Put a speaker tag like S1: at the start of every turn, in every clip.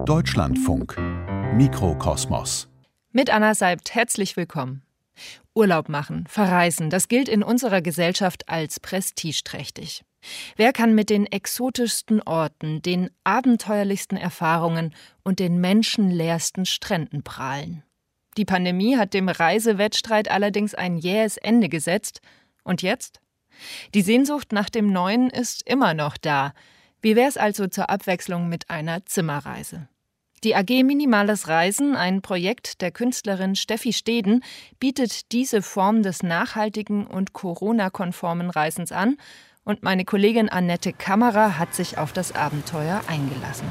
S1: Deutschlandfunk Mikrokosmos
S2: Mit Anna Seibt herzlich willkommen. Urlaub machen, verreisen, das gilt in unserer Gesellschaft als prestigeträchtig. Wer kann mit den exotischsten Orten, den abenteuerlichsten Erfahrungen und den menschenleersten Stränden prahlen? Die Pandemie hat dem Reisewettstreit allerdings ein jähes Ende gesetzt. Und jetzt? Die Sehnsucht nach dem Neuen ist immer noch da. Wie wäre es also zur Abwechslung mit einer Zimmerreise? Die AG Minimales Reisen, ein Projekt der Künstlerin Steffi Steden, bietet diese Form des nachhaltigen und Corona-konformen Reisens an und meine Kollegin Annette Kammerer hat sich auf das Abenteuer eingelassen.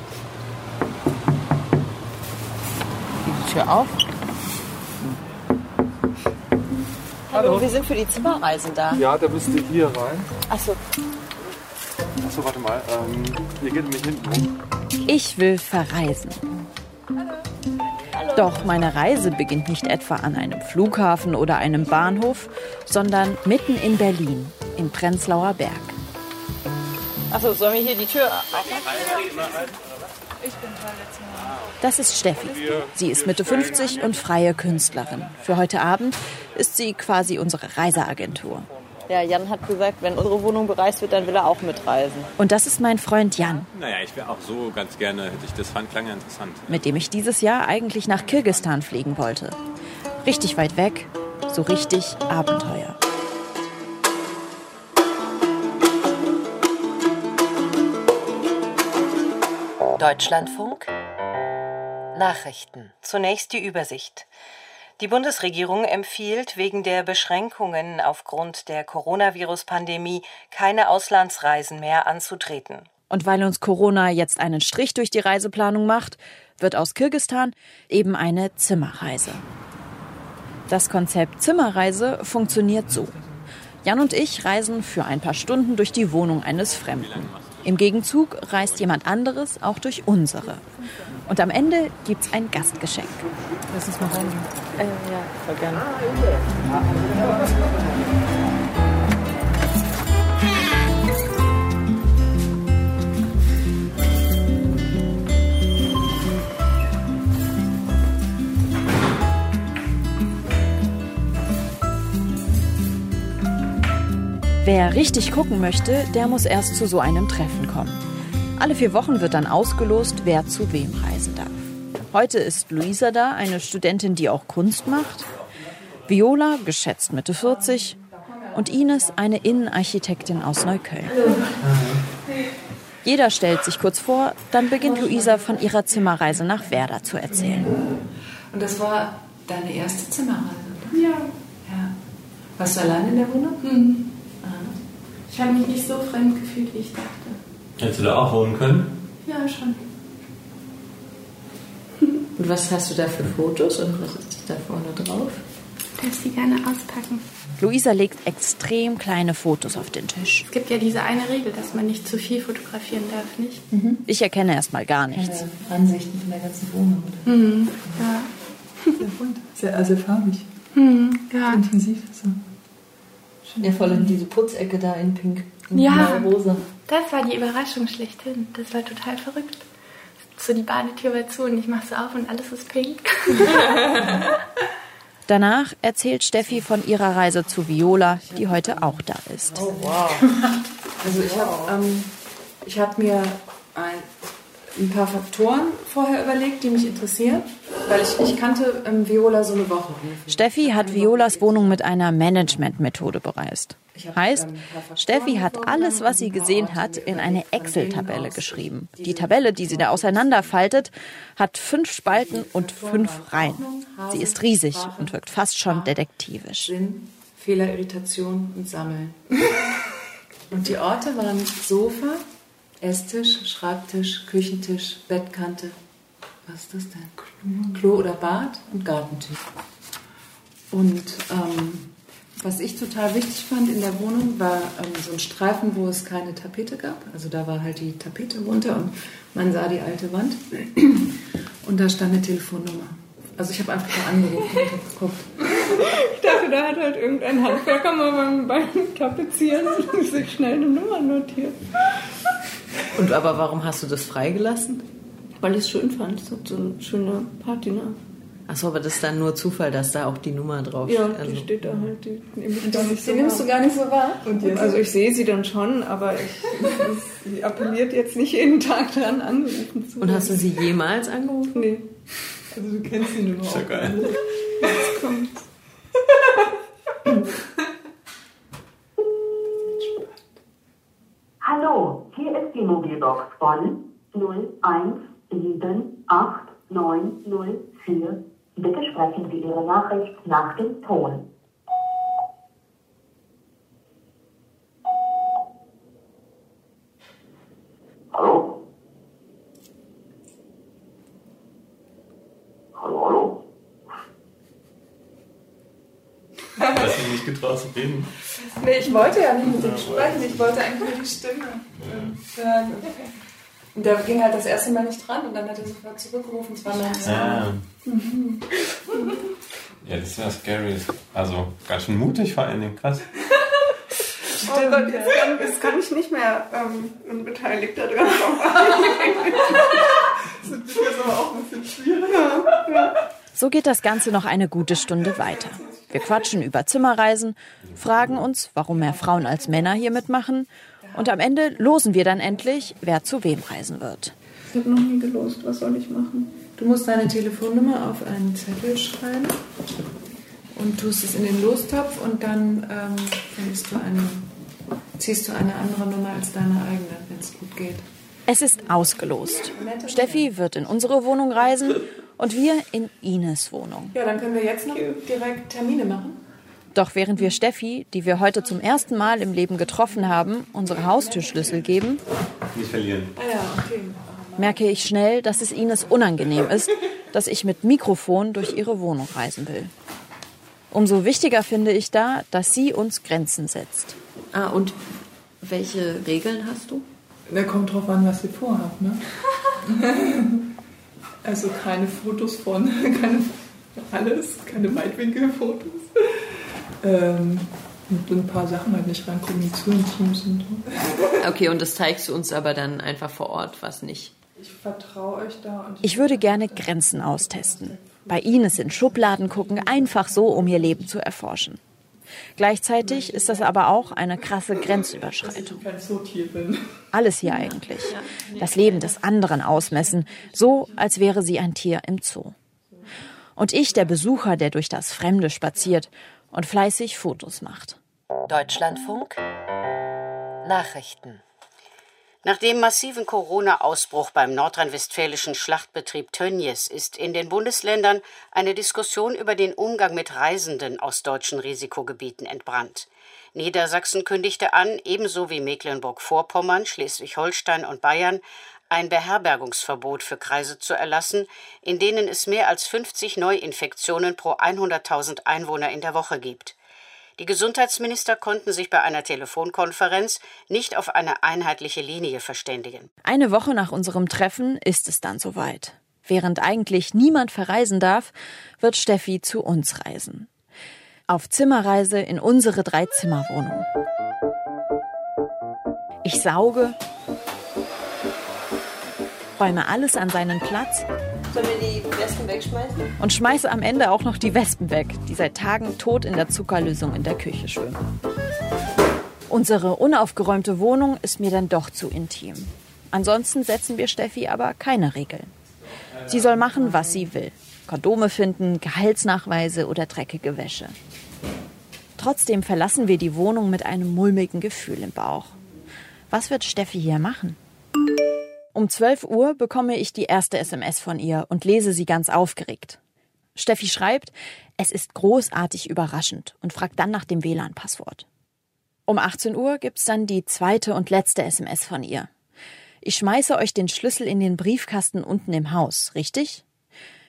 S3: Die Tür auf. Hallo, wir sind für die Zimmerreisen da.
S4: Ja, da müsst ihr hier rein.
S3: Achso.
S4: Achso, warte mal. Ähm, ihr geht nämlich hinten rum.
S3: Ich will verreisen. Doch meine Reise beginnt nicht etwa an einem Flughafen oder einem Bahnhof, sondern mitten in Berlin, in Prenzlauer Berg. Achso, sollen wir hier die Tür Das ist Steffi. Sie ist Mitte 50 und freie Künstlerin. Für heute Abend ist sie quasi unsere Reiseagentur. Ja, Jan hat gesagt, wenn unsere Wohnung bereist wird, dann will er auch mitreisen. Und das ist mein Freund Jan.
S5: Naja, ich wäre auch so ganz gerne, hätte ich das fand, klang ja interessant.
S3: Mit dem ich dieses Jahr eigentlich nach Kirgistan fliegen wollte. Richtig weit weg, so richtig Abenteuer.
S6: Deutschlandfunk Nachrichten. Zunächst die Übersicht. Die Bundesregierung empfiehlt wegen der Beschränkungen aufgrund der Coronavirus-Pandemie keine Auslandsreisen mehr anzutreten.
S3: Und weil uns Corona jetzt einen Strich durch die Reiseplanung macht, wird aus Kirgistan eben eine Zimmerreise. Das Konzept Zimmerreise funktioniert so. Jan und ich reisen für ein paar Stunden durch die Wohnung eines Fremden. Im Gegenzug reist jemand anderes auch durch unsere. Und am Ende gibt's ein Gastgeschenk.
S7: Lass uns mal rein.
S3: Äh, ja, voll gerne. Wer richtig gucken möchte, der muss erst zu so einem Treffen kommen. Alle vier Wochen wird dann ausgelost, wer zu wem reisen darf. Heute ist Luisa da, eine Studentin, die auch Kunst macht. Viola, geschätzt Mitte 40. Und Ines, eine Innenarchitektin aus Neukölln. Jeder stellt sich kurz vor, dann beginnt Luisa von ihrer Zimmerreise nach Werder zu erzählen.
S7: Und das war deine erste Zimmerreise?
S8: Ja.
S7: Ja. Warst du allein in der Wohnung?
S8: Mhm. Ich habe mich nicht so fremd gefühlt, wie ich dachte.
S5: Hättest du da auch wohnen können?
S8: Ja, schon.
S7: Und was hast du da für Fotos und was ist da vorne drauf?
S8: Darf sie gerne auspacken.
S3: Luisa legt extrem kleine Fotos auf den Tisch.
S8: Es gibt ja diese eine Regel, dass man nicht zu viel fotografieren darf, nicht?
S3: Ich erkenne erstmal gar nichts.
S7: Ansichten von der ganzen Wohnung. Oder?
S8: Mhm. Ja.
S7: Sehr bunt. Sehr, also farbig.
S8: Mhm. Ja.
S7: Intensiv. So. Ja, vor allem diese Putzecke da in Pink.
S8: Ja.
S7: Rosa.
S8: Das war die Überraschung schlechthin. Das war total verrückt. So die Badetür war zu und ich mach so auf und alles ist pink.
S3: Danach erzählt Steffi von ihrer Reise zu Viola, die heute auch da ist.
S9: Also ich habe ähm, ich hab mir ein, ein paar Faktoren vorher überlegt, die mich interessieren, weil ich, ich kannte ähm, Viola so eine Woche.
S3: Steffi hat Violas Wohnung mit einer Management-Methode bereist. Heißt, Steffi hat alles, was sie gesehen hat, in eine Excel-Tabelle geschrieben. Die Tabelle, die sie da auseinanderfaltet, hat fünf Spalten und fünf Reihen. Sie ist riesig und wirkt fast schon detektivisch.
S9: Sinn, Fehler, Irritation und Sammeln. und die Orte waren Sofa, Esstisch, Schreibtisch, Küchentisch, Bettkante. Was ist das denn? Klo oder Bad und Gartentisch. Und ähm, was ich total wichtig fand in der Wohnung, war ähm, so ein Streifen, wo es keine Tapete gab. Also da war halt die Tapete runter und man sah die alte Wand. Und da stand eine Telefonnummer. Also ich habe einfach mal angerufen und hab geguckt.
S8: Ich dachte, da hat halt irgendein Handwerker mal beim, beim Tapezieren sich schnell eine Nummer notiert.
S7: Und aber warum hast du das freigelassen?
S10: weil ich es schön fand. Es hat so eine schöne Patina.
S7: Achso, aber das ist dann nur Zufall, dass da auch die Nummer drauf
S10: Ja,
S7: also,
S10: die steht da halt. Die, nehme ich gar
S11: die,
S10: nicht
S11: die
S10: so
S11: nimmst
S10: wahr.
S11: du gar nicht so wahr?
S10: Und jetzt, also ich sehe sie dann schon, aber ich, sie appelliert jetzt nicht jeden Tag dran, angerufen zu
S7: Und hast du sie jemals angerufen?
S10: Nee. Also du kennst sie nur
S5: Ist ja geil.
S10: Jetzt kommt.
S12: Hallo, hier ist die Mobilbox von 01789004. Bitte sprechen Sie Ihre Nachricht nach dem Ton.
S13: Hallo? Hallo, hallo?
S5: Hast du nicht getraut zu reden?
S11: Nee, ich wollte ja nicht mit ihm sprechen, ich wollte nur die Stimme ähm, hören. Und der ging halt das erste Mal nicht dran und dann hat er sofort zurückgerufen. Mein
S5: Ah.
S11: Mhm.
S5: Ja, das ist ja scary. Also ganz schön mutig vor allen Dingen, krass.
S10: Oh Gott, jetzt kann, jetzt kann ich nicht mehr ähm, unbeteiligt da dran Das ist jetzt aber auch ein bisschen schwierig. Ja, ja.
S3: So geht das Ganze noch eine gute Stunde weiter. Wir quatschen über Zimmerreisen, fragen uns, warum mehr Frauen als Männer hier mitmachen und am Ende losen wir dann endlich, wer zu wem reisen wird.
S10: Ich habe noch nie gelost. Was soll ich machen?
S11: Du musst deine Telefonnummer auf einen Zettel schreiben und tust es in den Lostopf und dann ähm, du eine, ziehst du eine andere Nummer als deine eigene, wenn es gut geht.
S3: Es ist ausgelost. Steffi wird in unsere Wohnung reisen und wir in Ines Wohnung.
S11: Ja, dann können wir jetzt noch direkt Termine machen.
S3: Doch während wir Steffi, die wir heute zum ersten Mal im Leben getroffen haben, unsere Haustürschlüssel geben,
S5: Nicht verlieren.
S11: Ah
S3: merke ich schnell, dass es Ines unangenehm ist, dass ich mit Mikrofon durch ihre Wohnung reisen will. Umso wichtiger finde ich da, dass sie uns Grenzen setzt.
S7: Ah, und welche Regeln hast du?
S10: Da kommt drauf an, was ihr vorhabt, ne? also keine Fotos von, keine alles, keine Weitwinkelfotos. Ähm, und ein paar Sachen halt nicht reinkommen zu in Teams und so.
S7: Okay, und das zeigst du uns aber dann einfach vor Ort, was nicht.
S10: Ich vertraue euch da und
S3: Ich würde gerne Grenzen austesten. Bei Ines in Schubladen gucken, einfach so, um ihr Leben zu erforschen. Gleichzeitig ist das aber auch eine krasse Grenzüberschreitung.
S10: ich.
S3: Alles hier eigentlich. Das Leben des anderen ausmessen, so als wäre sie ein Tier im Zoo. Und ich der Besucher, der durch das Fremde spaziert und fleißig Fotos macht.
S14: Deutschlandfunk Nachrichten. Nach dem massiven Corona-Ausbruch beim nordrhein-westfälischen Schlachtbetrieb Tönnies ist in den Bundesländern eine Diskussion über den Umgang mit Reisenden aus deutschen Risikogebieten entbrannt. Niedersachsen kündigte an, ebenso wie Mecklenburg-Vorpommern, Schleswig-Holstein und Bayern, ein Beherbergungsverbot für Kreise zu erlassen, in denen es mehr als 50 Neuinfektionen pro 100.000 Einwohner in der Woche gibt. Die Gesundheitsminister konnten sich bei einer Telefonkonferenz nicht auf eine einheitliche Linie verständigen.
S3: Eine Woche nach unserem Treffen ist es dann soweit. Während eigentlich niemand verreisen darf, wird Steffi zu uns reisen. Auf Zimmerreise in unsere Drei-Zimmer-Wohnung. Ich sauge, räume alles an seinen Platz
S10: Sollen wir die Westen wegschmeißen?
S3: und schmeiße am Ende auch noch die Wespen weg, die seit Tagen tot in der Zuckerlösung in der Küche schwimmen. Unsere unaufgeräumte Wohnung ist mir dann doch zu intim. Ansonsten setzen wir Steffi aber keine Regeln. Sie soll machen, was sie will. Kondome finden, Gehaltsnachweise oder dreckige Wäsche. Trotzdem verlassen wir die Wohnung mit einem mulmigen Gefühl im Bauch. Was wird Steffi hier machen? Um 12 Uhr bekomme ich die erste SMS von ihr und lese sie ganz aufgeregt. Steffi schreibt, es ist großartig überraschend und fragt dann nach dem WLAN-Passwort. Um 18 Uhr gibt's dann die zweite und letzte SMS von ihr. Ich schmeiße euch den Schlüssel in den Briefkasten unten im Haus, richtig?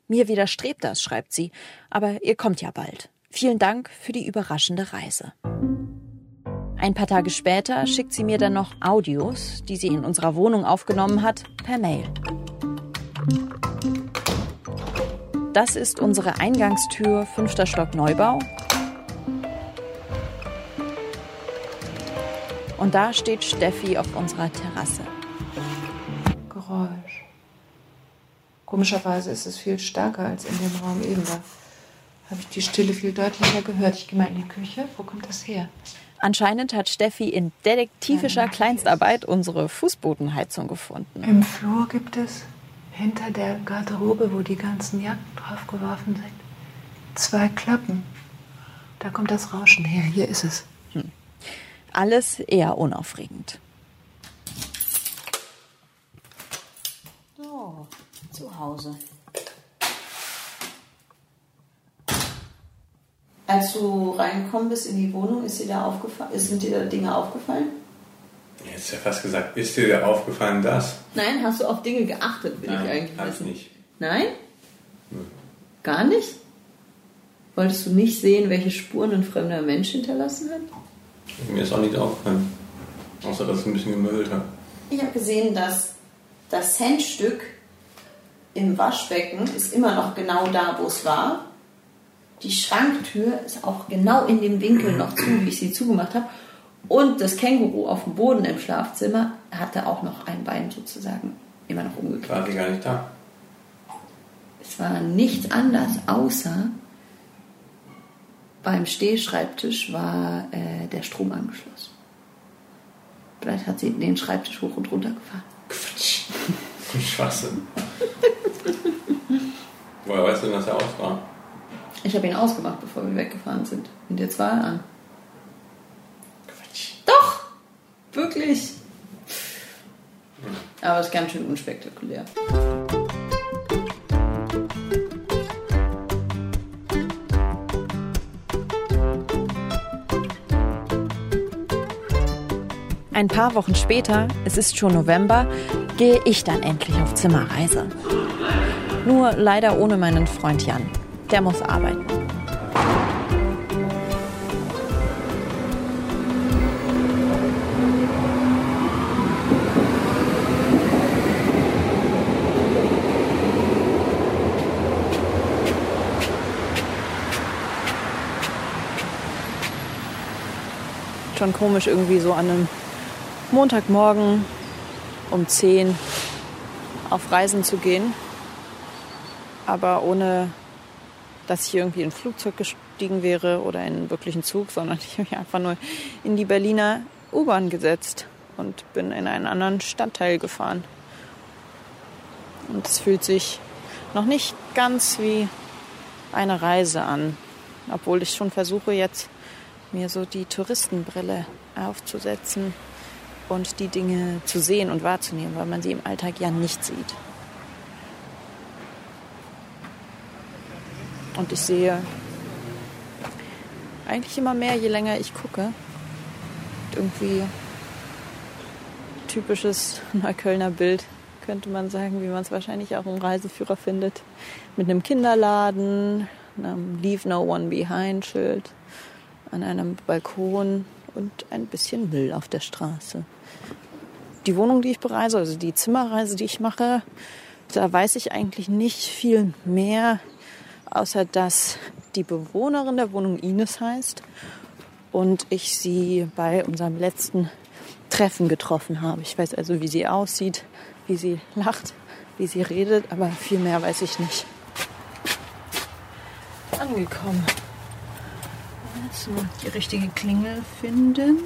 S3: Mir widerstrebt das, schreibt sie, aber ihr kommt ja bald. Vielen Dank für die überraschende Reise. Ein paar Tage später schickt sie mir dann noch Audios, die sie in unserer Wohnung aufgenommen hat, per Mail. Das ist unsere Eingangstür, fünfter Stock Neubau. Und da steht Steffi auf unserer Terrasse.
S11: Geräusch. Komischerweise ist es viel stärker als in dem Raum eben. Da habe ich die Stille viel deutlicher gehört. Ich gehe mal in die Küche. Wo kommt das her?
S3: Anscheinend hat Steffi in detektivischer Kleinstarbeit unsere Fußbodenheizung gefunden.
S11: Im Flur gibt es hinter der Garderobe, wo die ganzen Jacken draufgeworfen sind, zwei Klappen. Da kommt das Rauschen her. Hier ist es.
S3: Hm. Alles eher unaufregend.
S7: So, zu Hause. Als du reingekommen bist in die Wohnung, ist dir da aufgefallen, sind dir da Dinge aufgefallen?
S5: Jetzt ja fast gesagt, ist dir da aufgefallen das?
S7: Nein, hast du auf Dinge geachtet, will
S5: Nein,
S7: ich eigentlich
S5: hab
S7: wissen.
S5: ich nicht.
S7: Nein?
S5: Hm.
S7: Gar nicht? Wolltest du nicht sehen, welche Spuren ein fremder Mensch hinterlassen hat?
S5: Mir ist auch nichts aufgefallen. Außer, dass es ein bisschen gemüllt hat.
S7: Ich habe gesehen, dass das Centstück im Waschbecken ist immer noch genau da, wo es war. Die Schranktür ist auch genau in dem Winkel noch zu, wie ich sie zugemacht habe. Und das Känguru auf dem Boden im Schlafzimmer hatte auch noch ein Bein sozusagen immer noch umgekehrt.
S5: War die gar nicht da?
S7: Es war nichts anders, außer beim Stehschreibtisch war äh, der Strom angeschlossen. Vielleicht hat sie den Schreibtisch hoch und runter gefahren.
S5: Quatsch. Schwachsinn. Woher weißt du denn, dass er aus war?
S7: Ich habe ihn ausgemacht, bevor wir weggefahren sind. Und jetzt war er an. Quatsch. Doch! Wirklich! Aber es ist ganz schön unspektakulär.
S3: Ein paar Wochen später, es ist schon November, gehe ich dann endlich auf Zimmerreise. Nur leider ohne meinen Freund Jan. Der muss arbeiten. Schon komisch irgendwie so an einem Montagmorgen um 10 auf Reisen zu gehen. Aber ohne, dass ich irgendwie in ein Flugzeug gestiegen wäre oder in einen wirklichen Zug, sondern ich habe mich einfach nur in die Berliner U-Bahn gesetzt und bin in einen anderen Stadtteil gefahren. Und es fühlt sich noch nicht ganz wie eine Reise an, obwohl ich schon versuche jetzt mir so die Touristenbrille aufzusetzen und die Dinge zu sehen und wahrzunehmen, weil man sie im Alltag ja nicht sieht. Und ich sehe eigentlich immer mehr, je länger ich gucke. Irgendwie typisches Neuköllner Bild, könnte man sagen, wie man es wahrscheinlich auch im Reiseführer findet. Mit einem Kinderladen, einem Leave No One Behind Schild, an einem Balkon und ein bisschen Müll auf der Straße. Die Wohnung, die ich bereise, also die Zimmerreise, die ich mache, da weiß ich eigentlich nicht viel mehr, außer dass die Bewohnerin der Wohnung Ines heißt und ich sie bei unserem letzten Treffen getroffen habe. Ich weiß also, wie sie aussieht, wie sie lacht, wie sie redet, aber viel mehr weiß ich nicht. Angekommen. Jetzt nur die richtige Klingel finden.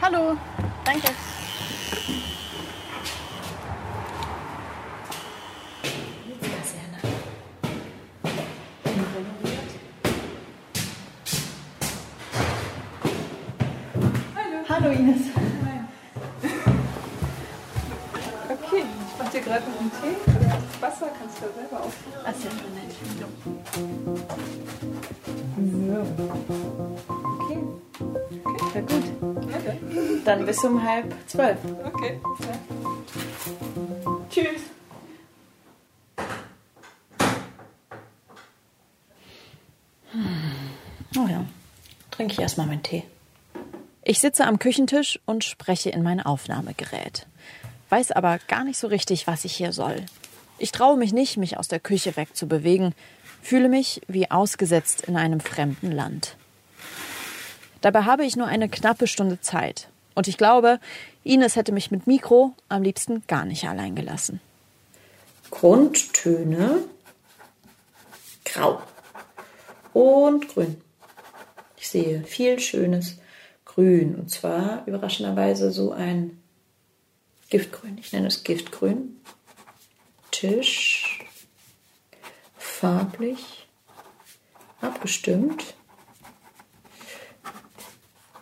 S3: Hallo, danke. Bis um halb zwölf.
S10: Okay. Ja.
S3: Tschüss. Oh ja, trinke ich erstmal meinen Tee. Ich sitze am Küchentisch und spreche in mein Aufnahmegerät. Weiß aber gar nicht so richtig, was ich hier soll. Ich traue mich nicht, mich aus der Küche wegzubewegen, fühle mich wie ausgesetzt in einem fremden Land. Dabei habe ich nur eine knappe Stunde Zeit. Und ich glaube, Ines hätte mich mit Mikro am liebsten gar nicht allein gelassen.
S7: Grundtöne grau und grün. Ich sehe viel schönes Grün und zwar überraschenderweise so ein Giftgrün. Ich nenne es Giftgrün. Tisch farblich abgestimmt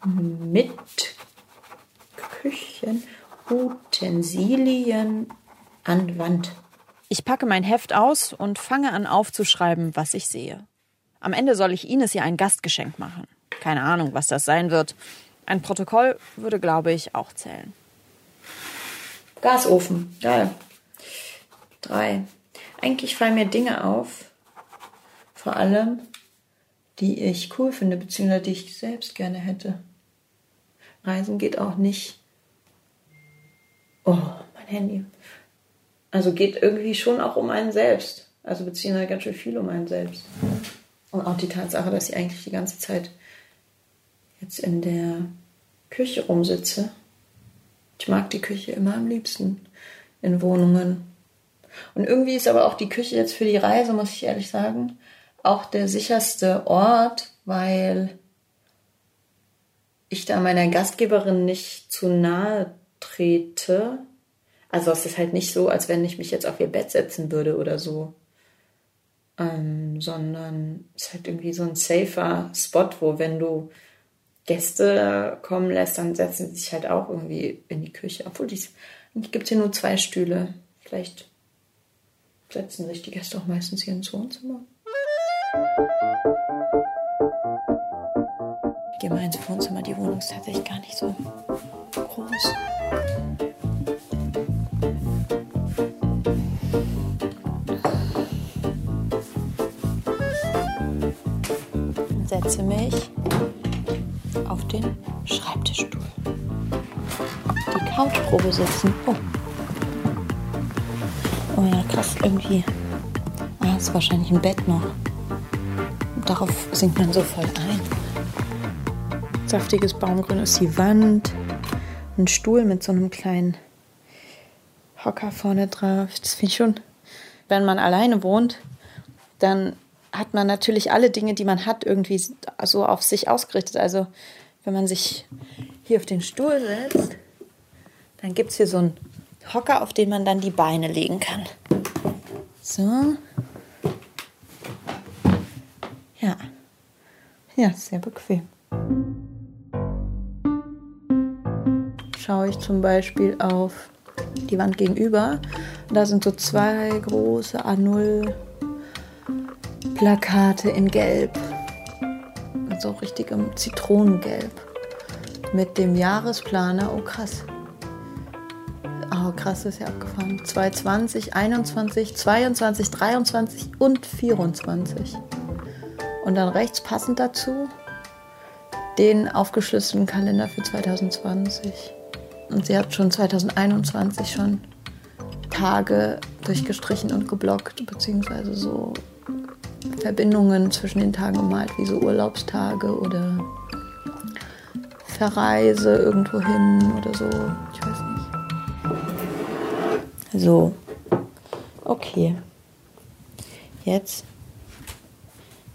S7: mit Küchenutensilien an Wand.
S3: Ich packe mein Heft aus und fange an aufzuschreiben, was ich sehe. Am Ende soll ich Ines ja ein Gastgeschenk machen. Keine Ahnung, was das sein wird. Ein Protokoll würde, glaube ich, auch zählen.
S7: Gasofen, geil. Drei. Eigentlich fallen mir Dinge auf, vor allem, die ich cool finde, beziehungsweise die ich selbst gerne hätte. Reisen geht auch nicht. Oh, mein Handy. Also geht irgendwie schon auch um einen selbst. Also beziehungsweise ganz schön viel um einen selbst. Und auch die Tatsache, dass ich eigentlich die ganze Zeit jetzt in der Küche rumsitze. Ich mag die Küche immer am liebsten in Wohnungen. Und irgendwie ist aber auch die Küche jetzt für die Reise, muss ich ehrlich sagen, auch der sicherste Ort, weil ich da meiner Gastgeberin nicht zu nahe trete. Also es ist halt nicht so, als wenn ich mich jetzt auf ihr Bett setzen würde oder so. Ähm, sondern es ist halt irgendwie so ein safer Spot, wo wenn du Gäste kommen lässt, dann setzen sie sich halt auch irgendwie in die Küche. Obwohl dies, eigentlich gibt es hier nur zwei Stühle. Vielleicht setzen sich die Gäste auch meistens hier ins Wohnzimmer. Gehe mal ins Wohnzimmer. Die Wohnung ist tatsächlich gar nicht so groß. Setze mich auf den Schreibtischstuhl. Die Couchprobe sitzen. Oh. Oh ja, krass, irgendwie. Ah, ist wahrscheinlich ein Bett noch. Darauf sinkt man so voll ein. Saftiges Baumgrün ist die Wand. Ein Stuhl mit so einem kleinen Hocker vorne drauf. Das finde ich schon. Wenn man alleine wohnt, dann hat man natürlich alle Dinge, die man hat, irgendwie so auf sich ausgerichtet. Also wenn man sich hier auf den Stuhl setzt, dann gibt es hier so einen Hocker, auf den man dann die Beine legen kann. So. Ja. Ja, sehr bequem. Schaue ich zum Beispiel auf die Wand gegenüber. Da sind so zwei große A0 Plakate in Gelb. So richtig im Zitronengelb. Mit dem Jahresplaner. Oh krass. Oh krass, ist ja abgefahren. 2020, 21, 22, 23 und 24. Und dann rechts passend dazu den aufgeschlüsselten Kalender für 2020. Und sie hat schon 2021 schon Tage durchgestrichen und geblockt, beziehungsweise so Verbindungen zwischen den Tagen gemalt, wie so Urlaubstage oder Verreise irgendwo hin oder so. Ich weiß nicht. So. Okay. Jetzt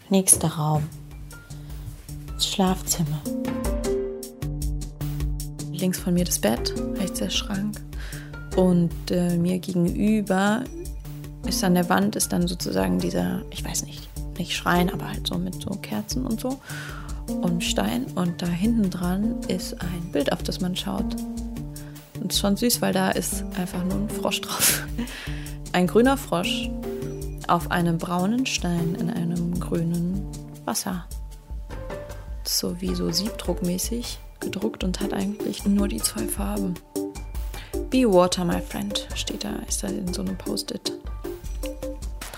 S7: nächster Raum. Das Schlafzimmer. Links von mir das Bett, rechts der Schrank. Und äh, mir gegenüber ist an der Wand ist dann sozusagen dieser, ich weiß nicht, nicht Schrein, aber halt so mit so Kerzen und so und Stein. Und da hinten dran ist ein Bild, auf das man schaut. Und es ist schon süß, weil da ist einfach nur ein Frosch drauf. Ein grüner Frosch auf einem braunen Stein in einem grünen Wasser. So wie so siebdruckmäßig gedruckt und hat eigentlich nur die zwei Farben. Be water, my friend, steht da, ist da in so einem Post-it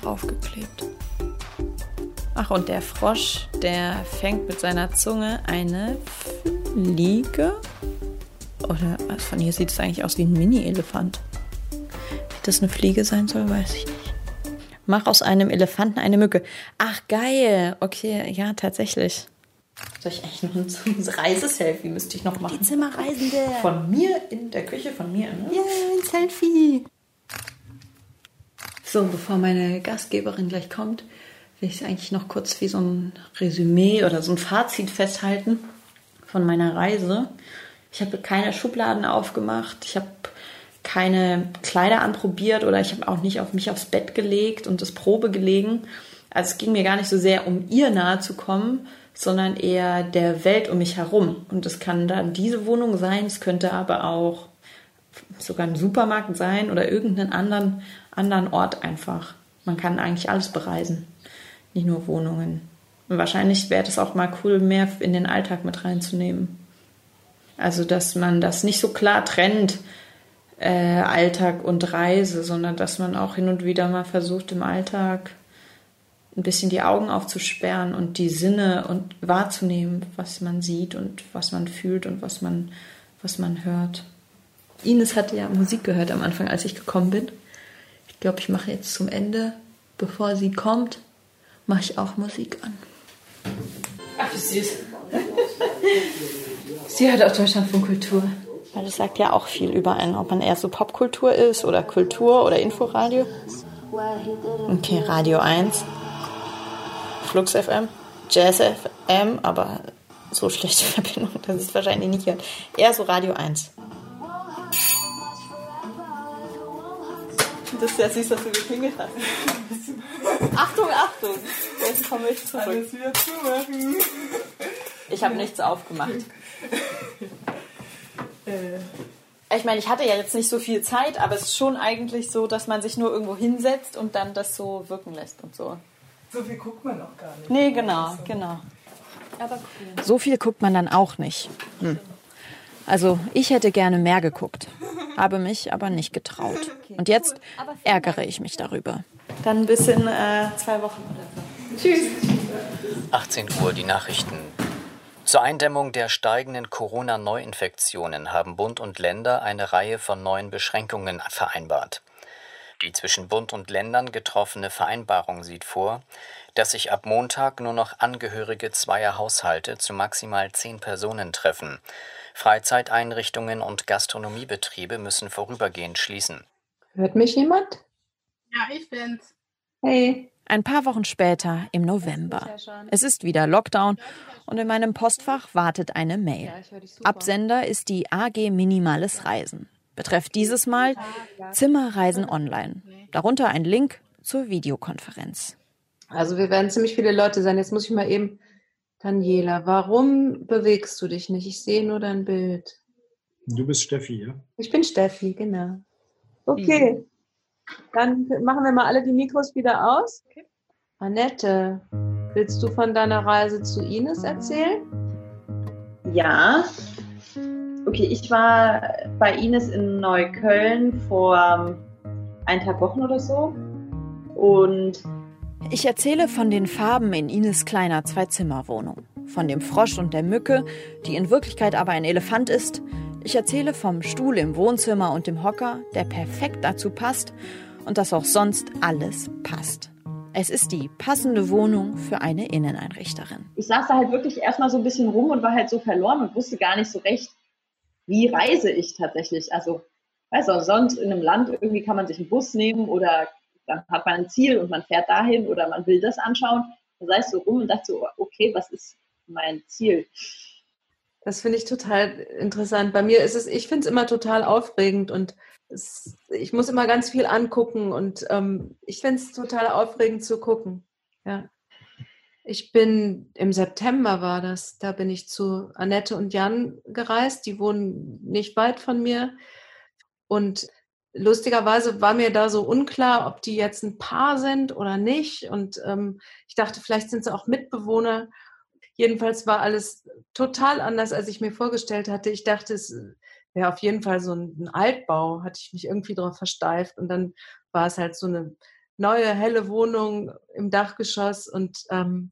S7: draufgeklebt. Ach, und der Frosch, der fängt mit seiner Zunge eine Fliege. Oder also von hier sieht es eigentlich aus wie ein Mini-Elefant. Wie das eine Fliege sein soll, weiß ich nicht. Mach aus einem Elefanten eine Mücke. Ach, geil. Okay, ja, tatsächlich. Soll ich eigentlich noch ein Reiseselfie müsste ich noch machen?
S15: Die Zimmerreisende.
S7: Von mir in der Küche, von mir. Ne?
S15: Ja, ein Selfie.
S7: So, bevor meine Gastgeberin gleich kommt, will ich eigentlich noch kurz wie so ein Resümee oder so ein Fazit festhalten von meiner Reise. Ich habe keine Schubladen aufgemacht, ich habe keine Kleider anprobiert oder ich habe auch nicht auf mich aufs Bett gelegt und das Probe gelegen. Also es ging mir gar nicht so sehr um ihr nahe zu kommen, sondern eher der Welt um mich herum. Und es kann dann diese Wohnung sein, es könnte aber auch sogar ein Supermarkt sein oder irgendeinen anderen, anderen Ort einfach. Man kann eigentlich alles bereisen, nicht nur Wohnungen. Und wahrscheinlich wäre es auch mal cool, mehr in den Alltag mit reinzunehmen. Also, dass man das nicht so klar trennt, äh, Alltag und Reise, sondern dass man auch hin und wieder mal versucht, im Alltag ein bisschen die Augen aufzusperren und die Sinne und wahrzunehmen, was man sieht und was man fühlt und was man, was man hört. Ines hatte ja Musik gehört am Anfang, als ich gekommen bin. Ich glaube, ich mache jetzt zum Ende, bevor sie kommt, mache ich auch Musik an. Ach, wie süß. sie hört auch Deutschland von Kultur. Weil das sagt ja auch viel über einen, ob man eher so Popkultur ist oder Kultur oder Inforadio. Okay, Radio 1. Flux FM, Jazz FM, aber so schlechte Verbindung, das ist wahrscheinlich nicht hier. Eher so Radio 1. Das ist ja süß, dass du geklingelt hast. Achtung, Achtung! Jetzt komme ich zurück. Alles wieder zumachen. Ich habe nichts aufgemacht. Ich meine, ich hatte ja jetzt nicht so viel Zeit, aber es ist schon eigentlich so, dass man sich nur irgendwo hinsetzt und dann das so wirken lässt und so.
S10: So viel guckt man auch gar nicht.
S7: Nee, genau, genau. Aber cool. So viel guckt man dann auch nicht. Hm. Also ich hätte gerne mehr geguckt, habe mich aber nicht getraut. Und jetzt ärgere ich mich darüber. Dann bis in äh, zwei Wochen oder so. Tschüss.
S16: 18 Uhr die Nachrichten. Zur Eindämmung der steigenden Corona-Neuinfektionen haben Bund und Länder eine Reihe von neuen Beschränkungen vereinbart. Die zwischen Bund und Ländern getroffene Vereinbarung sieht vor, dass sich ab Montag nur noch Angehörige zweier Haushalte zu maximal zehn Personen treffen. Freizeiteinrichtungen und Gastronomiebetriebe müssen vorübergehend schließen.
S11: Hört mich jemand?
S17: Ja, ich bin's.
S11: Hey.
S3: Ein paar Wochen später, im November. Es ist wieder Lockdown und in meinem Postfach wartet eine Mail. Absender ist die AG Minimales Reisen. Betreff dieses Mal Zimmerreisen online. Darunter ein Link zur Videokonferenz.
S11: Also wir werden ziemlich viele Leute sein. Jetzt muss ich mal eben, Daniela, warum bewegst du dich nicht? Ich sehe nur dein Bild.
S18: Du bist Steffi, ja?
S11: Ich bin Steffi, genau. Okay, dann machen wir mal alle die Mikros wieder aus. Okay. Annette, willst du von deiner Reise zu Ines erzählen?
S19: Ja, Okay, ich war bei Ines in Neukölln vor eineinhalb Wochen oder so. Und
S3: ich erzähle von den Farben in Ines kleiner Zwei-Zimmer-Wohnung. Von dem Frosch und der Mücke, die in Wirklichkeit aber ein Elefant ist. Ich erzähle vom Stuhl im Wohnzimmer und dem Hocker, der perfekt dazu passt und dass auch sonst alles passt. Es ist die passende Wohnung für eine Inneneinrichterin.
S19: Ich saß da halt wirklich erstmal so ein bisschen rum und war halt so verloren und wusste gar nicht so recht, wie reise ich tatsächlich? Also, weiß auch, sonst in einem Land irgendwie kann man sich einen Bus nehmen oder dann hat man ein Ziel und man fährt dahin oder man will das anschauen. Da sei es so rum und dachte so, okay, was ist mein Ziel?
S11: Das finde ich total interessant. Bei mir ist es, ich finde es immer total aufregend und es, ich muss immer ganz viel angucken und ähm, ich finde es total aufregend zu gucken. Ja. Ich bin im September war das, da bin ich zu Annette und Jan gereist, die wohnen nicht weit von mir. Und lustigerweise war mir da so unklar, ob die jetzt ein Paar sind oder nicht. Und ähm, ich dachte, vielleicht sind sie auch Mitbewohner. Jedenfalls war alles total anders, als ich mir vorgestellt hatte. Ich dachte, es wäre auf jeden Fall so ein, Altbau, hatte ich mich irgendwie darauf versteift. Und dann war es halt so eine neue, helle Wohnung im Dachgeschoss und ähm,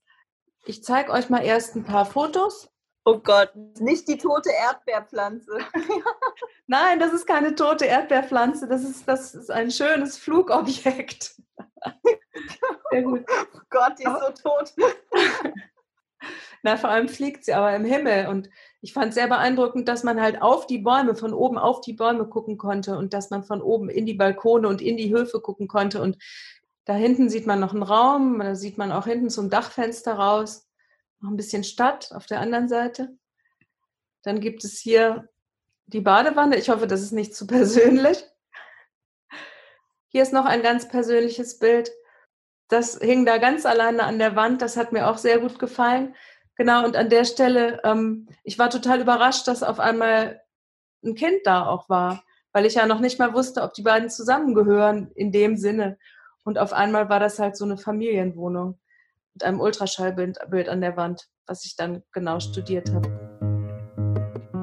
S11: ich zeige euch mal erst ein paar Fotos.
S19: Oh Gott, nicht die tote Erdbeerpflanze.
S11: Nein, das ist keine tote Erdbeerpflanze, das ist, das ist ein schönes Flugobjekt.
S19: Sehr gut. Oh Gott, die ist so tot.
S11: Na, vor allem fliegt sie aber im Himmel. Und ich fand es sehr beeindruckend, dass man halt auf die Bäume, von oben auf die Bäume gucken konnte und dass man von oben in die Balkone und in die Höfe gucken konnte. Und da hinten sieht man noch einen Raum, da sieht man auch hinten zum Dachfenster raus, noch ein bisschen Stadt auf der anderen Seite. Dann gibt es hier die Badewanne. Ich hoffe, das ist nicht zu persönlich. Hier ist noch ein ganz persönliches Bild. Das hing da ganz alleine an der Wand. Das hat mir auch sehr gut gefallen. Genau, und an der Stelle, ähm, ich war total überrascht, dass auf einmal ein Kind da auch war, weil ich ja noch nicht mal wusste, ob die beiden zusammengehören in dem Sinne. Und auf einmal war das halt so eine Familienwohnung mit einem Ultraschallbild an der Wand, was ich dann genau studiert habe.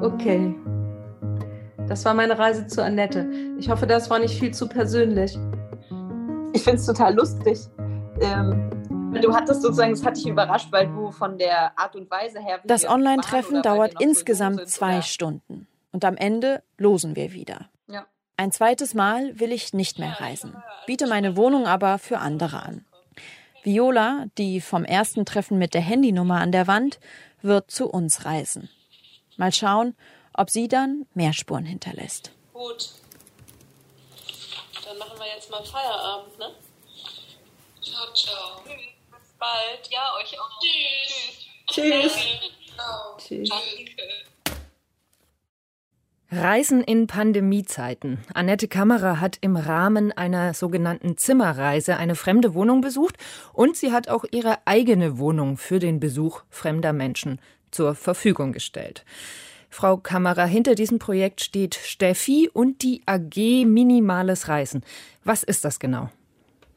S11: Okay. Das war meine Reise zu Annette. Ich hoffe, das war nicht viel zu persönlich.
S19: Ich finde es total lustig. Ähm, du hattest sozusagen, es hat dich überrascht, weil du von der Art und Weise her.
S3: das Online-Treffen dauert insgesamt zwei Stunden. Und am Ende losen wir wieder.
S19: Ja.
S3: Ein zweites Mal will ich nicht mehr reisen, biete meine Wohnung aber für andere an. Viola, die vom ersten Treffen mit der Handynummer an der Wand, wird zu uns reisen. Mal schauen, ob sie dann mehr Spuren hinterlässt.
S17: Gut. Dann machen wir jetzt mal Feierabend, ne? Ciao, ciao. Bald. Ja, euch auch. Tschüss.
S19: Tschüss.
S17: Tschüss.
S2: Reisen in Pandemiezeiten. Annette Kammerer hat im Rahmen einer sogenannten Zimmerreise eine fremde Wohnung besucht und sie hat auch ihre eigene Wohnung für den Besuch fremder Menschen zur Verfügung gestellt. Frau Kammerer, hinter diesem Projekt steht Steffi und die AG Minimales Reisen. Was ist das genau?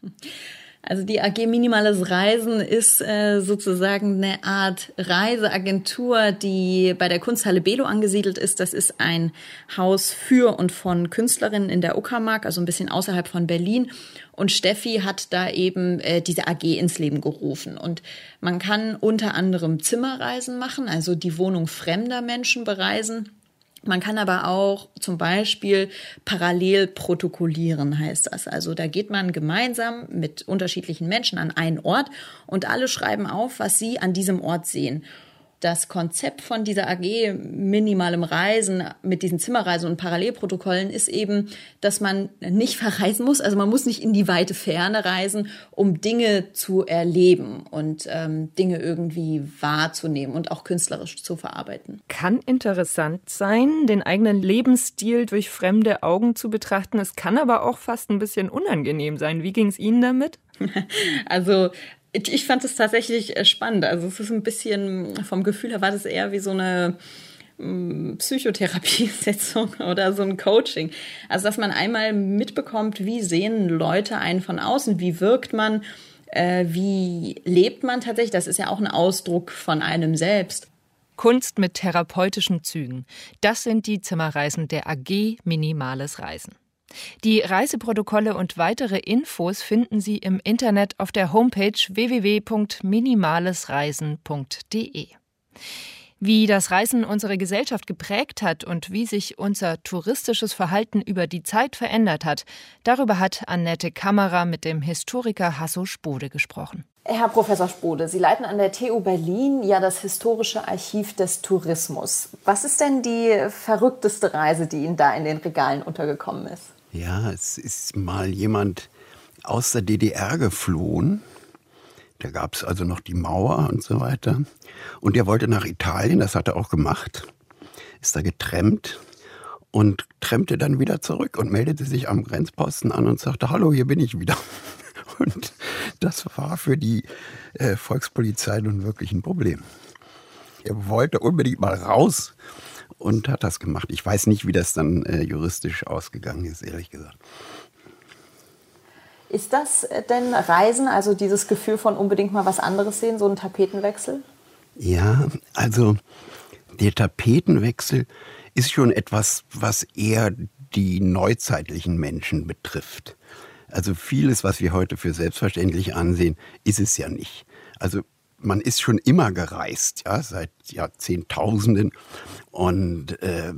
S3: Also die AG Minimales Reisen ist äh, sozusagen eine Art Reiseagentur, die bei der Kunsthalle Belo angesiedelt ist. Das ist ein Haus für und von Künstlerinnen in der Uckermark, also ein bisschen außerhalb von Berlin. Und Steffi hat da eben äh, diese AG ins Leben gerufen. Und man kann unter anderem Zimmerreisen machen, also die Wohnung fremder Menschen bereisen. Man kann aber auch zum Beispiel parallel protokollieren, heißt das. Also da geht man gemeinsam mit unterschiedlichen Menschen an einen Ort und alle schreiben auf, was sie an diesem Ort sehen das Konzept von dieser AG minimalem Reisen mit diesen Zimmerreisen und Parallelprotokollen ist eben, dass man nicht verreisen muss. Also man muss nicht in die weite Ferne reisen, um Dinge zu erleben und ähm, Dinge irgendwie wahrzunehmen und auch künstlerisch zu verarbeiten.
S2: Kann interessant sein, den eigenen Lebensstil durch fremde Augen zu betrachten. Es kann aber auch fast ein bisschen unangenehm sein. Wie ging es Ihnen damit?
S3: Also ich fand es tatsächlich äh, spannend. Also es ist ein bisschen, vom Gefühl her war das eher wie so eine mm, Psychotherapiesetzung oder so ein Coaching. Also dass man einmal mitbekommt, wie sehen Leute einen von außen, wie wirkt man, äh, wie lebt man tatsächlich. Das ist ja auch ein Ausdruck von einem selbst.
S2: Kunst mit therapeutischen Zügen. Das sind die Zimmerreisen der AG Minimales Reisen. Die Reiseprotokolle und weitere Infos finden Sie im Internet auf der Homepage www.minimalesreisen.de. Wie das Reisen unsere Gesellschaft geprägt hat und wie sich unser touristisches Verhalten über die Zeit verändert hat, darüber hat Annette Kammerer mit dem Historiker Hasso Spode gesprochen.
S3: Herr Professor Spode, Sie leiten an der TU Berlin ja das historische Archiv des Tourismus. Was ist denn die verrückteste Reise, die Ihnen da in den Regalen untergekommen ist?
S20: Ja, es ist mal jemand aus der DDR geflohen. Da gab es also noch die Mauer und so weiter. Und der wollte nach Italien, das hat er auch gemacht. Ist da getrennt und trennte dann wieder zurück und meldete sich am Grenzposten an und sagte, hallo, hier bin ich wieder. Und das war für die äh, Volkspolizei nun wirklich ein Problem. Er wollte unbedingt mal raus und hat das gemacht. Ich weiß nicht, wie das dann äh, juristisch ausgegangen ist, ehrlich gesagt.
S3: Ist das äh, denn Reisen, also dieses Gefühl von unbedingt mal was anderes sehen, so ein Tapetenwechsel?
S20: Ja, also der Tapetenwechsel ist schon etwas, was eher die neuzeitlichen Menschen betrifft. Also vieles, was wir heute für selbstverständlich ansehen, ist es ja nicht. Also man ist schon immer gereist, ja, seit Jahrzehntausenden. Und äh,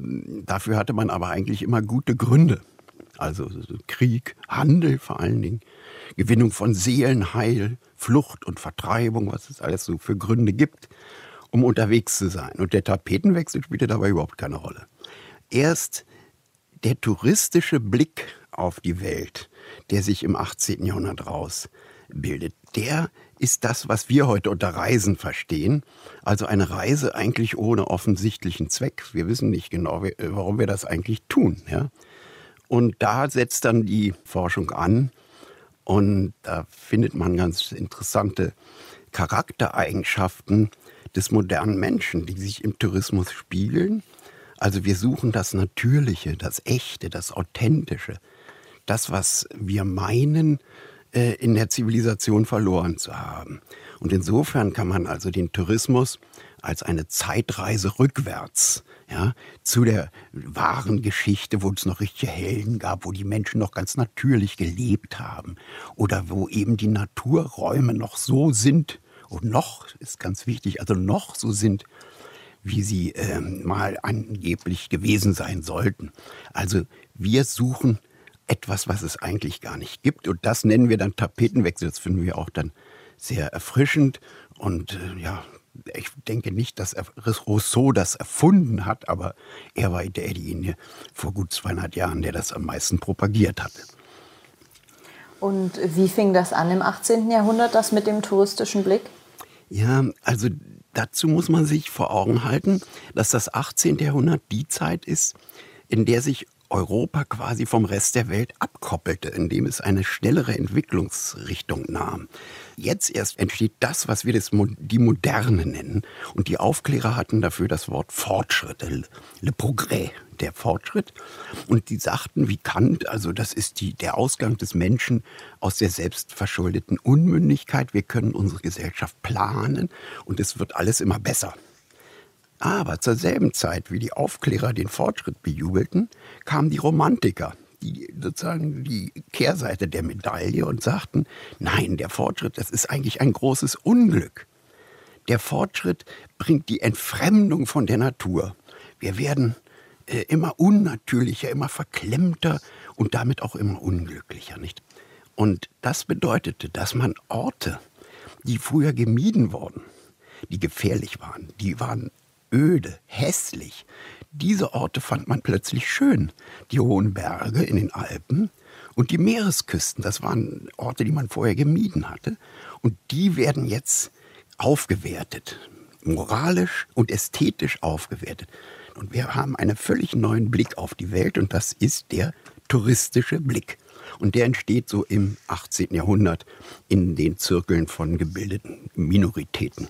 S20: dafür hatte man aber eigentlich immer gute Gründe. Also Krieg, Handel vor allen Dingen, Gewinnung von Seelenheil, Flucht und Vertreibung, was es alles so für Gründe gibt. um unterwegs zu sein. Und der Tapetenwechsel spielte dabei überhaupt keine Rolle. Erst der touristische Blick auf die Welt, der sich im 18. Jahrhundert rausbildet, der ist das, was wir heute unter Reisen verstehen. Also eine Reise eigentlich ohne offensichtlichen Zweck. Wir wissen nicht genau, warum wir das eigentlich tun. Ja? Und da setzt dann die Forschung an und da findet man ganz interessante Charaktereigenschaften des modernen Menschen, die sich im Tourismus spiegeln. Also wir suchen das Natürliche, das Echte, das Authentische, das, was wir meinen, äh, in der Zivilisation verloren zu haben. Und insofern kann man also den Tourismus als eine Zeitreise rückwärts ja, zu der wahren Geschichte, wo es noch richtige Helden gab, wo die Menschen noch ganz natürlich gelebt haben oder wo eben die Naturräume noch so sind und noch ist ganz wichtig, also noch so sind, wie sie ähm, mal angeblich gewesen sein sollten. Also wir suchen etwas, was es eigentlich gar nicht gibt und das nennen wir dann Tapetenwechsel. Das finden wir auch dann sehr erfrischend und äh, ja, ich denke nicht, dass Rousseau das erfunden hat, aber er war derjenige vor gut 200 Jahren, der das am meisten propagiert hatte.
S3: Und wie fing das an im 18. Jahrhundert, das mit dem touristischen Blick?
S20: Ja, also dazu muss man sich vor Augen halten, dass das 18. Jahrhundert die Zeit ist, in der sich Europa quasi vom Rest der Welt abkoppelte, indem es eine schnellere Entwicklungsrichtung nahm. Jetzt erst entsteht das, was wir das, die Moderne nennen. Und die Aufklärer hatten dafür das Wort Fortschritt, le, le progrès, der Fortschritt. Und die sagten, wie Kant, also das ist die, der Ausgang des Menschen aus der selbstverschuldeten Unmündigkeit. Wir können unsere Gesellschaft planen und es wird alles immer besser. Aber zur selben Zeit, wie die Aufklärer den Fortschritt bejubelten, kamen die Romantiker, die sozusagen die Kehrseite der Medaille und sagten, nein, der Fortschritt, das ist eigentlich ein großes Unglück. Der Fortschritt bringt die Entfremdung von der Natur. Wir werden äh, immer unnatürlicher, immer verklemmter und damit auch immer unglücklicher, nicht? Und das bedeutete, dass man Orte, die früher gemieden wurden, die gefährlich waren, die waren öde, hässlich. Diese Orte fand man plötzlich schön. Die hohen Berge in den Alpen und die Meeresküsten, das waren Orte, die man vorher gemieden hatte. Und die werden jetzt aufgewertet, moralisch und ästhetisch aufgewertet. Und wir haben einen völlig neuen Blick auf die Welt und das ist der touristische Blick. Und der entsteht so im 18. Jahrhundert in den Zirkeln von gebildeten Minoritäten.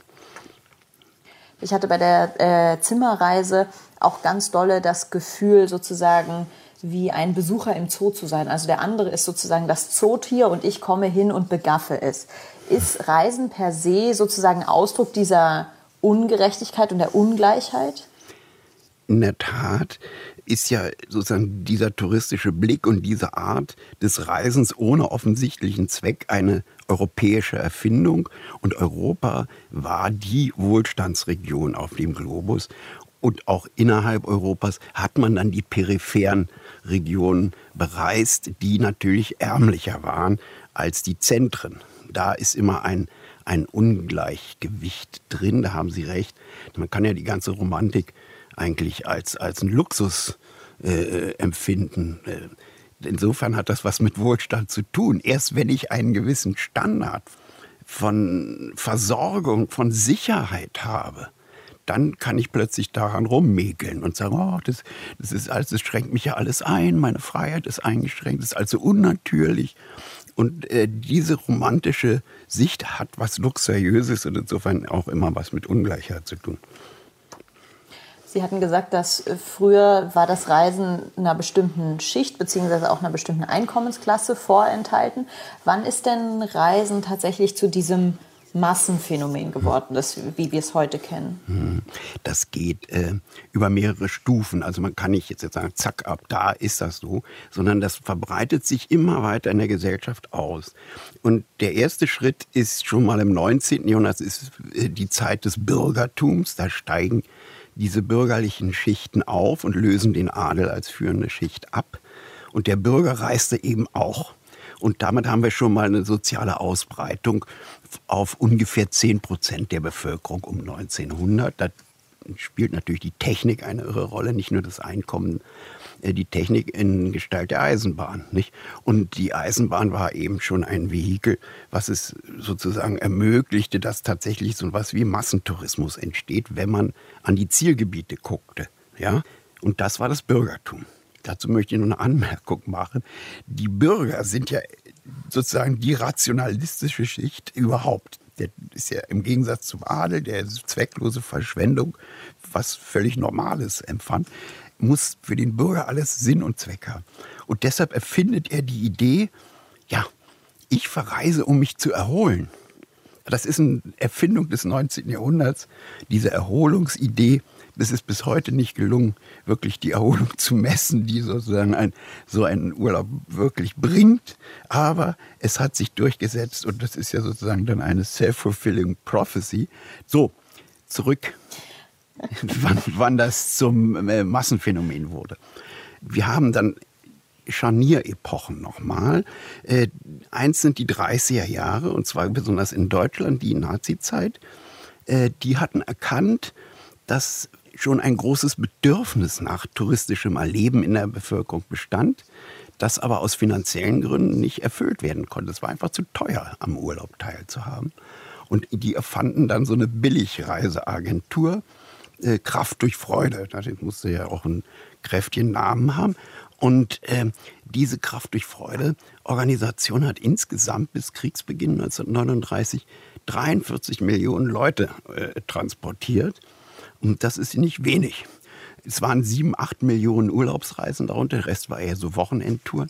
S3: Ich hatte bei der äh, Zimmerreise auch ganz dolle das Gefühl, sozusagen wie ein Besucher im Zoo zu sein. Also der andere ist sozusagen das Zootier und ich komme hin und begaffe es. Ist Reisen per se sozusagen Ausdruck dieser Ungerechtigkeit und der Ungleichheit?
S20: In der Tat ist ja sozusagen dieser touristische Blick und diese Art des Reisens ohne offensichtlichen Zweck eine europäische Erfindung. Und Europa war die Wohlstandsregion auf dem Globus. Und auch innerhalb Europas hat man dann die peripheren Regionen bereist, die natürlich ärmlicher waren als die Zentren. Da ist immer ein, ein Ungleichgewicht drin, da haben Sie recht. Man kann ja die ganze Romantik eigentlich als, als einen Luxus äh, empfinden. Äh, insofern hat das was mit Wohlstand zu tun. Erst wenn ich einen gewissen Standard von Versorgung, von Sicherheit habe, dann kann ich plötzlich daran rummäkeln und sagen, oh, das, das ist alles, das schränkt mich ja alles ein, meine Freiheit ist eingeschränkt, das ist also unnatürlich. Und äh, diese romantische Sicht hat was Luxuriöses und insofern auch immer was mit Ungleichheit zu tun.
S3: Sie hatten gesagt, dass äh, früher war das Reisen einer bestimmten Schicht bzw. auch einer bestimmten Einkommensklasse vorenthalten. Wann ist denn Reisen tatsächlich zu diesem Massenphänomen geworden, das, wie wir es heute kennen?
S20: Hm. Das geht äh, über mehrere Stufen. Also man kann nicht jetzt sagen, zack, ab da ist das so, sondern das verbreitet sich immer weiter in der Gesellschaft aus. Und der erste Schritt ist schon mal im 19. Jahrhundert, das ist äh, die Zeit des Bürgertums. Da steigen diese bürgerlichen Schichten auf und lösen den Adel als führende Schicht ab. Und der Bürger reiste eben auch. Und damit haben wir schon mal eine soziale Ausbreitung auf ungefähr 10 Prozent der Bevölkerung um 1900. Da spielt natürlich die Technik eine irre Rolle, nicht nur das Einkommen, die Technik in Gestalt der Eisenbahn. Nicht? Und die Eisenbahn war eben schon ein Vehikel, was es sozusagen ermöglichte, dass tatsächlich so etwas wie Massentourismus entsteht, wenn man an die Zielgebiete guckte. Ja? Und das war das Bürgertum. Dazu möchte ich nur eine Anmerkung machen. Die Bürger sind ja sozusagen die rationalistische Schicht überhaupt. Der ist ja im Gegensatz zum Adel, der zwecklose Verschwendung, was völlig Normales empfand, muss für den Bürger alles Sinn und Zweck haben. Und deshalb erfindet er die Idee, ja, ich verreise, um mich zu erholen. Das ist eine Erfindung des 19. Jahrhunderts, diese Erholungsidee, es ist bis heute nicht gelungen, wirklich die Erholung zu messen, die sozusagen ein, so einen Urlaub wirklich bringt. Aber es hat sich durchgesetzt und das ist ja sozusagen dann eine self-fulfilling prophecy. So, zurück, wann, wann das zum äh, Massenphänomen wurde. Wir haben dann Scharnierepochen nochmal. Äh, eins sind die 30er Jahre, und zwar besonders in Deutschland, die Nazizeit. Äh, die hatten erkannt, dass schon ein großes Bedürfnis nach touristischem Erleben in der Bevölkerung bestand, das aber aus finanziellen Gründen nicht erfüllt werden konnte. Es war einfach zu teuer, am Urlaub teilzuhaben. Und die erfanden dann so eine Billigreiseagentur, äh, Kraft durch Freude. Das musste ja auch einen kräftigen Namen haben. Und äh, diese Kraft durch Freude Organisation hat insgesamt bis Kriegsbeginn 1939 43 Millionen Leute äh, transportiert. Und das ist nicht wenig. Es waren sieben, acht Millionen Urlaubsreisen darunter, der Rest war eher so Wochenendtouren.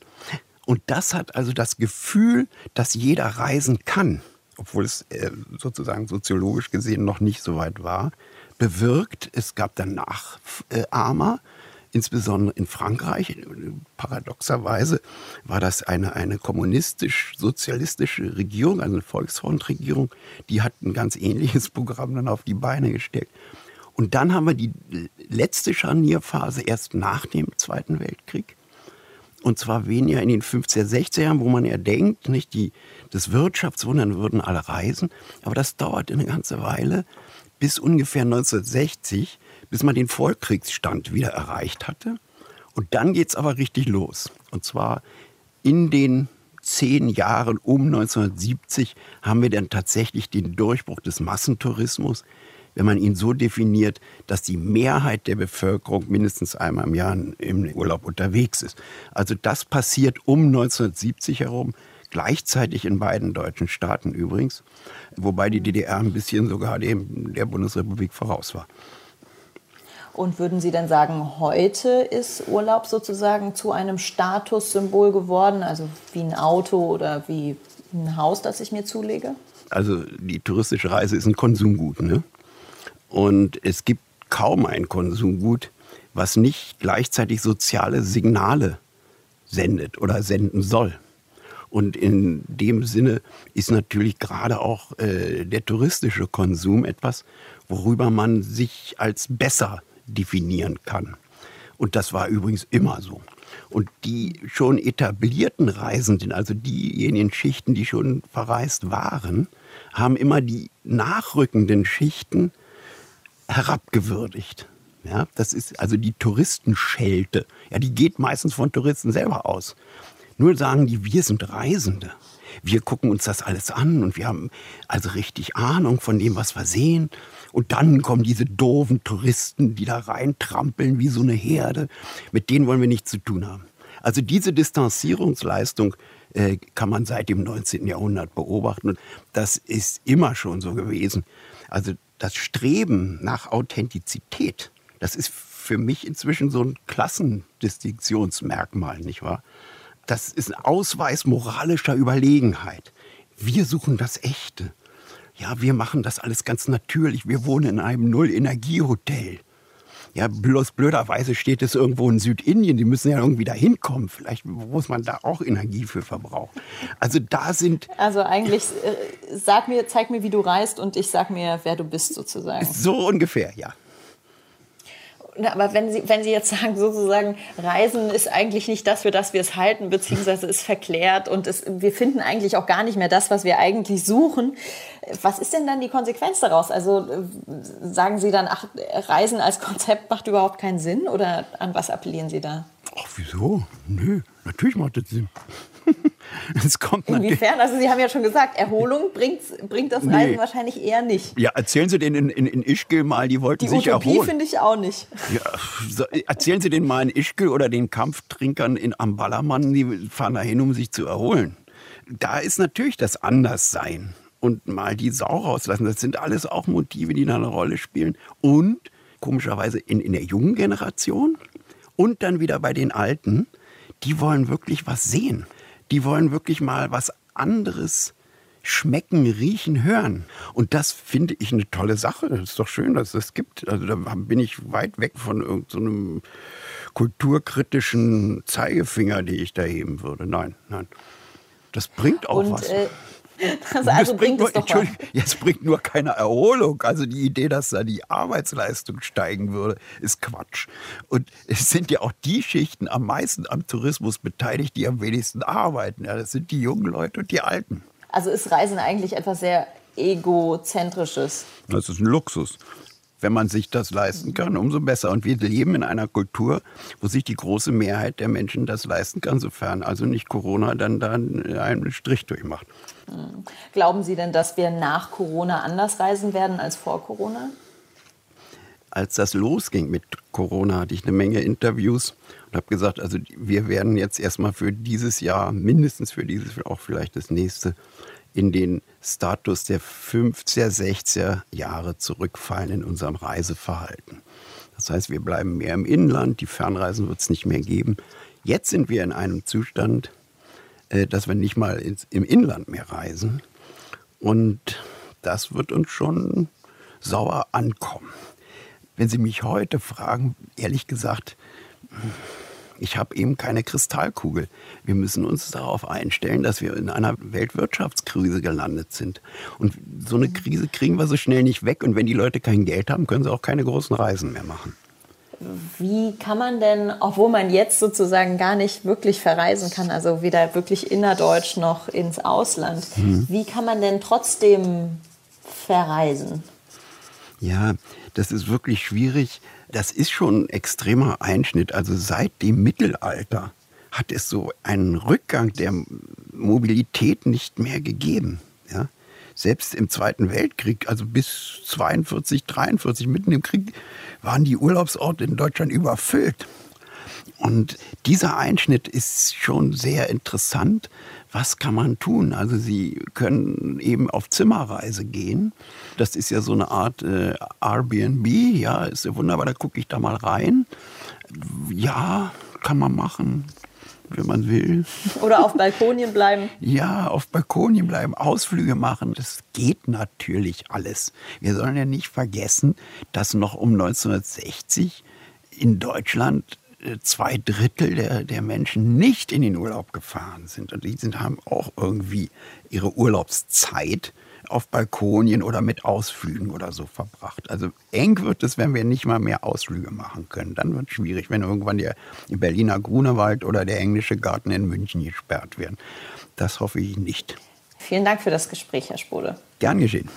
S20: Und das hat also das Gefühl, dass jeder reisen kann, obwohl es äh, sozusagen soziologisch gesehen noch nicht so weit war, bewirkt. Es gab dann Nachahmer, insbesondere in Frankreich. Paradoxerweise war das eine, eine kommunistisch-sozialistische Regierung, also eine Volksfrontregierung, die hat ein ganz ähnliches Programm dann auf die Beine gestellt. Und dann haben wir die letzte Scharnierphase erst nach dem Zweiten Weltkrieg. Und zwar weniger in den 50er, 60er Jahren, wo man ja denkt, nicht die, das Wirtschaftswunder würden alle reisen. Aber das dauert eine ganze Weile, bis ungefähr 1960, bis man den Vorkriegsstand wieder erreicht hatte. Und dann geht es aber richtig los. Und zwar in den zehn Jahren um 1970 haben wir dann tatsächlich den Durchbruch des Massentourismus wenn man ihn so definiert, dass die Mehrheit der Bevölkerung mindestens einmal im Jahr im Urlaub unterwegs ist. Also das passiert um 1970 herum, gleichzeitig in beiden deutschen Staaten übrigens, wobei die DDR ein bisschen sogar dem der Bundesrepublik voraus war.
S3: Und würden Sie denn sagen, heute ist Urlaub sozusagen zu einem Statussymbol geworden, also wie ein Auto oder wie ein Haus, das ich mir zulege?
S20: Also die touristische Reise ist ein Konsumgut. Ne? Und es gibt kaum ein Konsumgut, was nicht gleichzeitig soziale Signale sendet oder senden soll. Und in dem Sinne ist natürlich gerade auch äh, der touristische Konsum etwas, worüber man sich als besser definieren kann. Und das war übrigens immer so. Und die schon etablierten Reisenden, also diejenigen Schichten, die schon verreist waren, haben immer die nachrückenden Schichten herabgewürdigt. Ja, das ist also die Touristenschelte. Ja, die geht meistens von Touristen selber aus. Nur sagen die, wir sind Reisende. Wir gucken uns das alles an und wir haben also richtig Ahnung von dem, was wir sehen. Und dann kommen diese doofen Touristen, die da reintrampeln wie so eine Herde. Mit denen wollen wir nichts zu tun haben. Also diese Distanzierungsleistung äh, kann man seit dem 19. Jahrhundert beobachten. Und das ist immer schon so gewesen. Also das Streben nach Authentizität, das ist für mich inzwischen so ein Klassendistinktionsmerkmal, nicht wahr? Das ist ein Ausweis moralischer Überlegenheit. Wir suchen das Echte. Ja, wir machen das alles ganz natürlich. Wir wohnen in einem Null-Energie-Hotel. Ja, bloß blöderweise steht es irgendwo in Südindien. Die müssen ja irgendwie da hinkommen. Vielleicht muss man da auch Energie für verbrauchen. Also da sind.
S3: Also eigentlich äh, sag mir, zeig mir, wie du reist und ich sag mir, wer du bist sozusagen.
S20: So ungefähr, ja.
S3: Aber wenn Sie, wenn Sie jetzt sagen, sozusagen, Reisen ist eigentlich nicht das, für das wir es halten, beziehungsweise ist verklärt und es, wir finden eigentlich auch gar nicht mehr das, was wir eigentlich suchen. Was ist denn dann die Konsequenz daraus? Also sagen Sie dann, ach, Reisen als Konzept macht überhaupt keinen Sinn oder an was appellieren Sie da?
S20: Ach, wieso? Nö, natürlich macht das Sinn.
S3: Es kommt Inwiefern? Also Sie haben ja schon gesagt, Erholung bringt, das Reisen nee. wahrscheinlich eher nicht.
S20: Ja, erzählen Sie denen in, in, in Ischgl mal, die wollten
S3: die
S20: sich
S3: Utopie
S20: erholen.
S3: Die finde ich auch nicht.
S20: Ja, erzählen Sie denen mal in Ischgl oder den Kampftrinkern in am Ballermann, die fahren dahin, um sich zu erholen. Da ist natürlich das Anderssein und mal die Sau rauslassen. Das sind alles auch Motive, die da eine Rolle spielen. Und komischerweise in, in der jungen Generation und dann wieder bei den Alten, die wollen wirklich was sehen die wollen wirklich mal was anderes schmecken, riechen, hören. Und das finde ich eine tolle Sache. Das ist doch schön, dass es das gibt. Also da bin ich weit weg von irgendeinem so kulturkritischen Zeigefinger, die ich da heben würde. Nein, nein. Das bringt auch Und, was. Äh
S3: also, also bringt, bringt es doch
S20: Jetzt bringt nur keine Erholung. Also die Idee, dass da die Arbeitsleistung steigen würde, ist Quatsch. Und es sind ja auch die Schichten am meisten am Tourismus beteiligt, die am wenigsten arbeiten. Ja, das sind die jungen Leute und die Alten.
S3: Also ist Reisen eigentlich etwas sehr egozentrisches?
S20: Das ist ein Luxus wenn man sich das leisten kann, umso besser. Und wir leben in einer Kultur, wo sich die große Mehrheit der Menschen das leisten kann, sofern also nicht Corona dann da einen Strich durchmacht.
S3: Hm. Glauben Sie denn, dass wir nach Corona anders reisen werden als vor Corona?
S20: Als das losging mit Corona, hatte ich eine Menge Interviews und habe gesagt, also wir werden jetzt erstmal für dieses Jahr, mindestens für dieses, auch vielleicht das nächste, in den Status der 50er, 60er Jahre zurückfallen in unserem Reiseverhalten. Das heißt, wir bleiben mehr im Inland, die Fernreisen wird es nicht mehr geben. Jetzt sind wir in einem Zustand, äh, dass wir nicht mal im Inland mehr reisen. Und das wird uns schon sauer ankommen. Wenn Sie mich heute fragen, ehrlich gesagt, ich habe eben keine Kristallkugel. Wir müssen uns darauf einstellen, dass wir in einer Weltwirtschaftskrise gelandet sind. Und so eine Krise kriegen wir so schnell nicht weg. Und wenn die Leute kein Geld haben, können sie auch keine großen Reisen mehr machen.
S3: Wie kann man denn, obwohl man jetzt sozusagen gar nicht wirklich verreisen kann, also weder wirklich innerdeutsch noch ins Ausland, mhm. wie kann man denn trotzdem verreisen?
S20: Ja, das ist wirklich schwierig das ist schon ein extremer Einschnitt. Also seit dem Mittelalter hat es so einen Rückgang der Mobilität nicht mehr gegeben. Ja? Selbst im Zweiten Weltkrieg, also bis 42, 43, mitten im Krieg, waren die Urlaubsorte in Deutschland überfüllt. Und dieser Einschnitt ist schon sehr interessant. Was kann man tun? Also Sie können eben auf Zimmerreise gehen. Das ist ja so eine Art äh, Airbnb. Ja, ist ja wunderbar. Da gucke ich da mal rein. Ja, kann man machen wenn man will.
S3: Oder auf Balkonien bleiben.
S20: Ja, auf Balkonien bleiben, Ausflüge machen. Das geht natürlich alles. Wir sollen ja nicht vergessen, dass noch um 1960 in Deutschland zwei Drittel der, der Menschen nicht in den Urlaub gefahren sind. Und die sind, haben auch irgendwie ihre Urlaubszeit auf Balkonien oder mit Ausflügen oder so verbracht. Also eng wird es, wenn wir nicht mal mehr Ausflüge machen können. Dann wird es schwierig, wenn irgendwann der Berliner Grunewald oder der englische Garten in München gesperrt werden. Das hoffe ich nicht.
S3: Vielen Dank für das Gespräch, Herr Spode.
S20: Gern geschehen.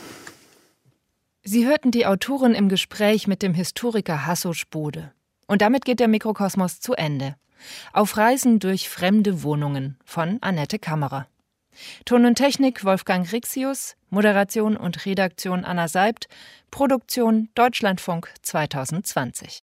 S2: Sie hörten die Autorin im Gespräch mit dem Historiker Hasso Spode. Und damit geht der Mikrokosmos zu Ende. Auf Reisen durch fremde Wohnungen von Annette Kammerer. Ton und Technik Wolfgang Rixius, Moderation und Redaktion Anna Seibt, Produktion Deutschlandfunk 2020.